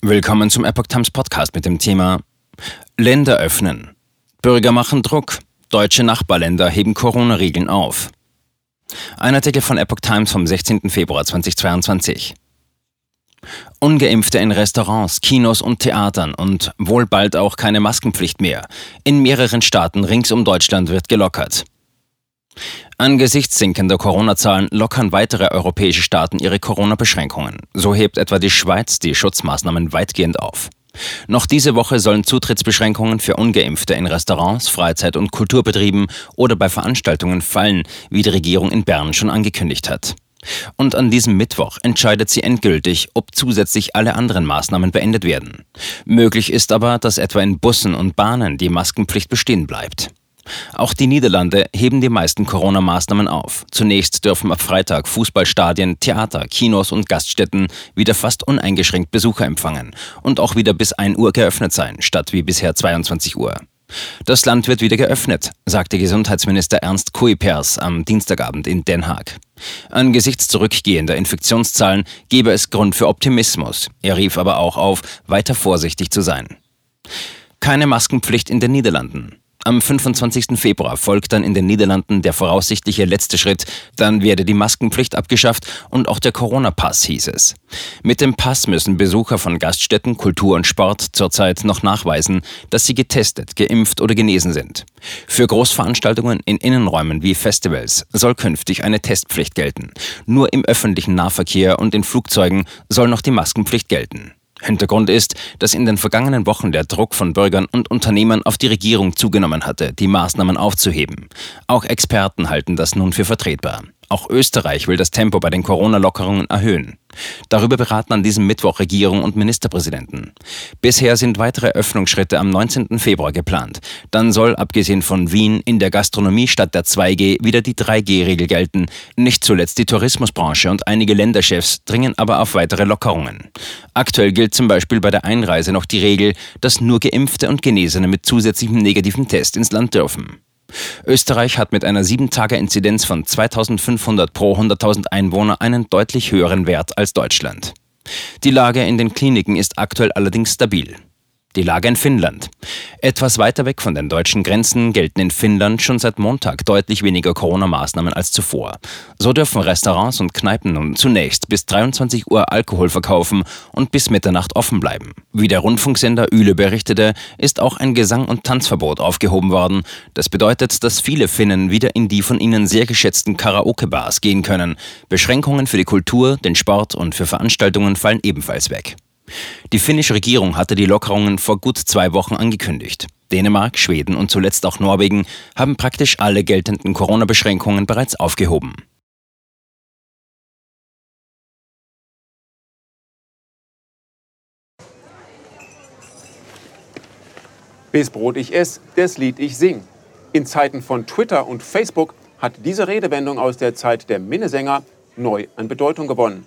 Willkommen zum Epoch Times Podcast mit dem Thema Länder öffnen. Bürger machen Druck. Deutsche Nachbarländer heben Corona-Regeln auf. Ein Artikel von Epoch Times vom 16. Februar 2022. Ungeimpfte in Restaurants, Kinos und Theatern und wohl bald auch keine Maskenpflicht mehr. In mehreren Staaten rings um Deutschland wird gelockert. Angesichts sinkender Corona-Zahlen lockern weitere europäische Staaten ihre Corona-Beschränkungen. So hebt etwa die Schweiz die Schutzmaßnahmen weitgehend auf. Noch diese Woche sollen Zutrittsbeschränkungen für ungeimpfte in Restaurants, Freizeit- und Kulturbetrieben oder bei Veranstaltungen fallen, wie die Regierung in Bern schon angekündigt hat. Und an diesem Mittwoch entscheidet sie endgültig, ob zusätzlich alle anderen Maßnahmen beendet werden. Möglich ist aber, dass etwa in Bussen und Bahnen die Maskenpflicht bestehen bleibt. Auch die Niederlande heben die meisten Corona-Maßnahmen auf. Zunächst dürfen ab Freitag Fußballstadien, Theater, Kinos und Gaststätten wieder fast uneingeschränkt Besucher empfangen und auch wieder bis 1 Uhr geöffnet sein, statt wie bisher 22 Uhr. Das Land wird wieder geöffnet, sagte Gesundheitsminister Ernst Kuipers am Dienstagabend in Den Haag. Angesichts zurückgehender Infektionszahlen gebe es Grund für Optimismus. Er rief aber auch auf, weiter vorsichtig zu sein. Keine Maskenpflicht in den Niederlanden. Am 25. Februar folgt dann in den Niederlanden der voraussichtliche letzte Schritt. Dann werde die Maskenpflicht abgeschafft und auch der Corona-Pass hieß es. Mit dem Pass müssen Besucher von Gaststätten, Kultur und Sport zurzeit noch nachweisen, dass sie getestet, geimpft oder genesen sind. Für Großveranstaltungen in Innenräumen wie Festivals soll künftig eine Testpflicht gelten. Nur im öffentlichen Nahverkehr und in Flugzeugen soll noch die Maskenpflicht gelten. Hintergrund ist, dass in den vergangenen Wochen der Druck von Bürgern und Unternehmern auf die Regierung zugenommen hatte, die Maßnahmen aufzuheben. Auch Experten halten das nun für vertretbar. Auch Österreich will das Tempo bei den Corona-Lockerungen erhöhen. Darüber beraten an diesem Mittwoch Regierung und Ministerpräsidenten. Bisher sind weitere Öffnungsschritte am 19. Februar geplant. Dann soll, abgesehen von Wien, in der Gastronomie statt der 2G wieder die 3G-Regel gelten. Nicht zuletzt die Tourismusbranche und einige Länderchefs dringen aber auf weitere Lockerungen. Aktuell gilt zum Beispiel bei der Einreise noch die Regel, dass nur Geimpfte und Genesene mit zusätzlichem negativen Test ins Land dürfen. Österreich hat mit einer 7-Tage-Inzidenz von 2500 pro 100.000 Einwohner einen deutlich höheren Wert als Deutschland. Die Lage in den Kliniken ist aktuell allerdings stabil. Die Lage in Finnland. Etwas weiter weg von den deutschen Grenzen gelten in Finnland schon seit Montag deutlich weniger Corona-Maßnahmen als zuvor. So dürfen Restaurants und Kneipen nun zunächst bis 23 Uhr Alkohol verkaufen und bis Mitternacht offen bleiben. Wie der Rundfunksender Üle berichtete, ist auch ein Gesang- und Tanzverbot aufgehoben worden. Das bedeutet, dass viele Finnen wieder in die von ihnen sehr geschätzten Karaoke-Bars gehen können. Beschränkungen für die Kultur, den Sport und für Veranstaltungen fallen ebenfalls weg. Die finnische Regierung hatte die Lockerungen vor gut zwei Wochen angekündigt. Dänemark, Schweden und zuletzt auch Norwegen haben praktisch alle geltenden Corona-Beschränkungen bereits aufgehoben. Bis Brot ich ess, des Lied ich sing. In Zeiten von Twitter und Facebook hat diese Redewendung aus der Zeit der Minnesänger neu an Bedeutung gewonnen.